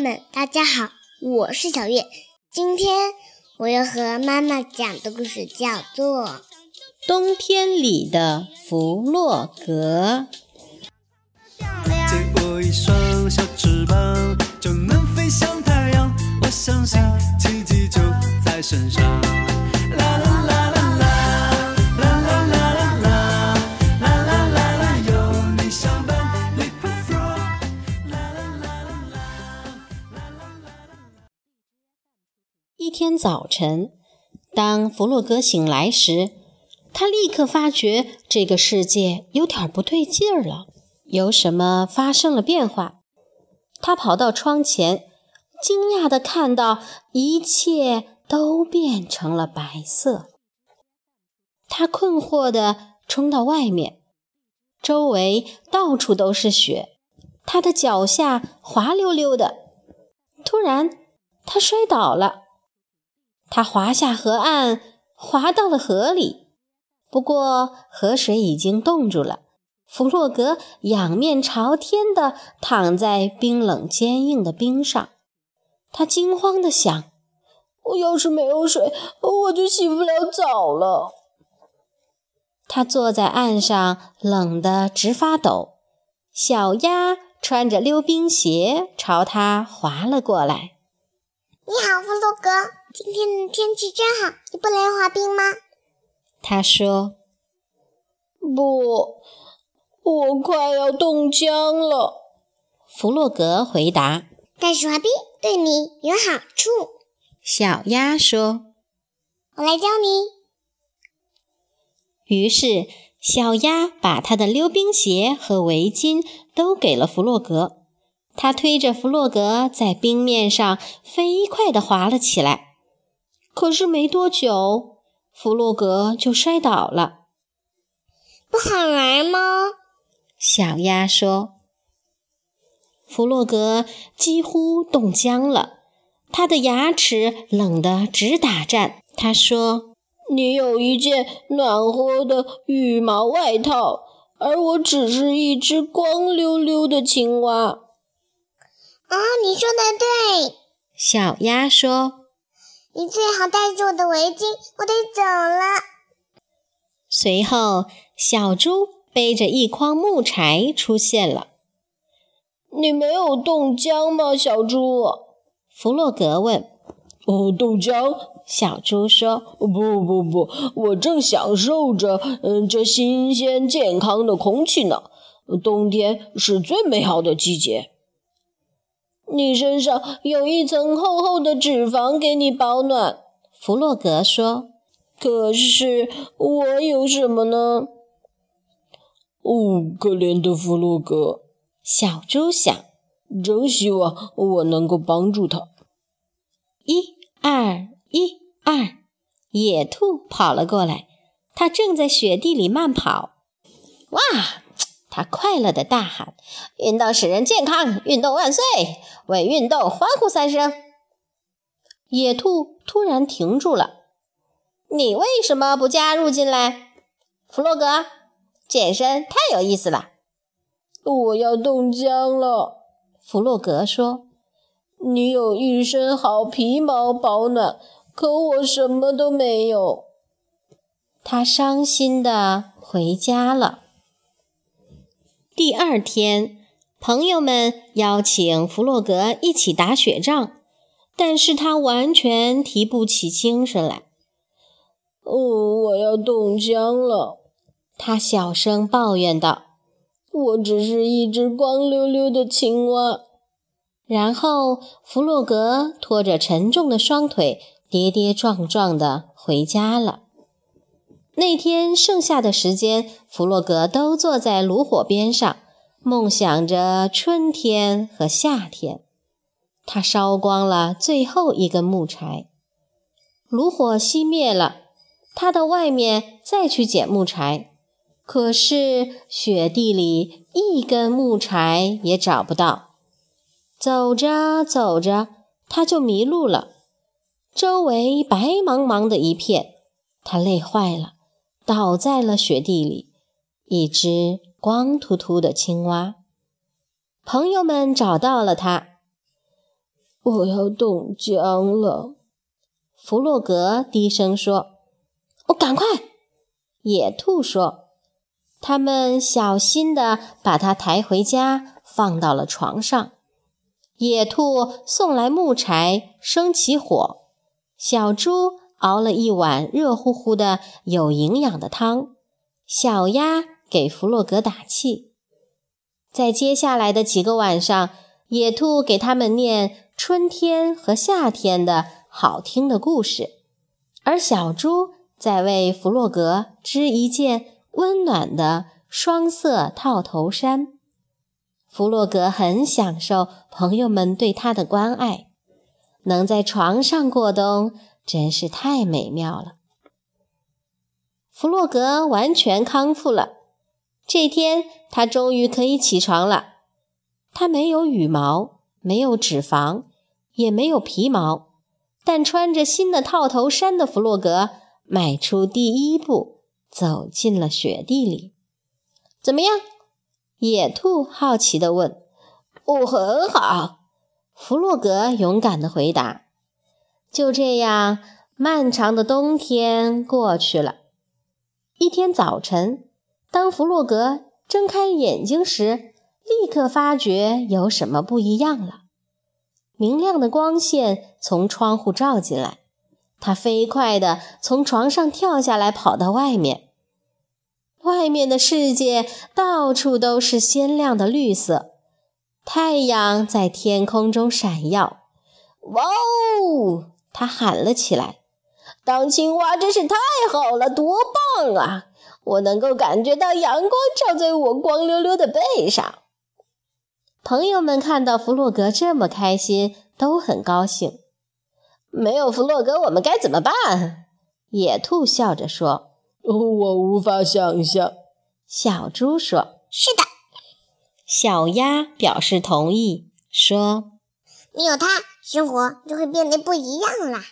们，大家好，我是小月。今天我要和妈妈讲的故事叫做《冬天里的弗洛格》。借我一双小翅膀，就能飞向太阳。我相信奇迹就在身上。天早晨，当弗洛格醒来时，他立刻发觉这个世界有点不对劲儿了，有什么发生了变化。他跑到窗前，惊讶地看到一切都变成了白色。他困惑地冲到外面，周围到处都是雪，他的脚下滑溜溜的。突然，他摔倒了。他滑下河岸，滑到了河里。不过河水已经冻住了。弗洛格仰面朝天地躺在冰冷坚硬的冰上。他惊慌地想：“我要是没有水，我就洗不了澡了。”他坐在岸上，冷得直发抖。小鸭穿着溜冰鞋朝他滑了过来。你好，弗洛格，今天的天气真好，你不来滑冰吗？他说：“不，我快要冻僵了。”弗洛格回答。但是滑冰对你有好处。小鸭说我来教你。：“于是小鸭把它的溜冰鞋和围巾都给了弗洛格。他推着弗洛格在冰面上飞快地滑了起来。可是没多久，弗洛格就摔倒了。不好玩吗？小鸭说。弗洛格几乎冻僵了，他的牙齿冷得直打颤。他说：“你有一件暖和的羽毛外套，而我只是一只光溜溜的青蛙。啊，你说的对。”小鸭说。你最好带着我的围巾，我得走了。随后，小猪背着一筐木柴出现了。你没有冻僵吗，小猪？弗洛格问。哦，冻僵？小猪说。不不不，我正享受着嗯这新鲜健康的空气呢。冬天是最美好的季节。你身上有一层厚厚的脂肪给你保暖，弗洛格说。可是我有什么呢？哦，可怜的弗洛格，小猪想，真希望我能够帮助他。一二一二，野兔跑了过来，它正在雪地里慢跑。哇！他快乐地大喊：“运动使人健康，运动万岁！为运动欢呼三声！”野兔突然停住了。“你为什么不加入进来，弗洛格？健身太有意思了。”“我要冻僵了。”弗洛格说。“你有一身好皮毛保暖，可我什么都没有。”他伤心地回家了。第二天，朋友们邀请弗洛格一起打雪仗，但是他完全提不起精神来。哦，我要冻僵了，他小声抱怨道：“我只是一只光溜溜的青蛙。”然后，弗洛格拖着沉重的双腿，跌跌撞撞地回家了。那天剩下的时间，弗洛格都坐在炉火边上，梦想着春天和夏天。他烧光了最后一根木柴，炉火熄灭了。他到外面再去捡木柴，可是雪地里一根木柴也找不到。走着走着，他就迷路了，周围白茫茫的一片，他累坏了。倒在了雪地里，一只光秃秃的青蛙。朋友们找到了它。我要冻僵了。弗洛格低声说：“哦，赶快！”野兔说：“他们小心地把它抬回家，放到了床上。野兔送来木柴，生起火。小猪熬了一碗热乎乎的、有营养的汤。小鸭给弗洛格打气。在接下来的几个晚上，野兔给他们念春天和夏天的。好听的故事，而小猪在为弗洛格织一件温暖的双色套头衫。弗洛格很享受朋友们对他的关爱，能在床上过冬真是太美妙了。弗洛格完全康复了，这天他终于可以起床了。他没有羽毛，没有脂肪，也没有皮毛。但穿着新的套头衫的弗洛格迈出第一步，走进了雪地里。怎么样？野兔好奇地问。“哦，很好。”弗洛格勇敢地回答。就这样，漫长的冬天过去了。一天早晨，当弗洛格睁开眼睛时，立刻发觉有什么不一样了。明亮的光线从窗户照进来，他飞快地从床上跳下来，跑到外面。外面的世界到处都是鲜亮的绿色，太阳在天空中闪耀。哇哦！他喊了起来：“当青蛙真是太好了，多棒啊！我能够感觉到阳光照在我光溜溜的背上。”朋友们看到弗洛格这么开心，都很高兴。没有弗洛格，我们该怎么办？野兔笑着说：“我无法想象。”小猪说：“是的。”小鸭表示同意，说：“你有它，生活就会变得不一样啦。”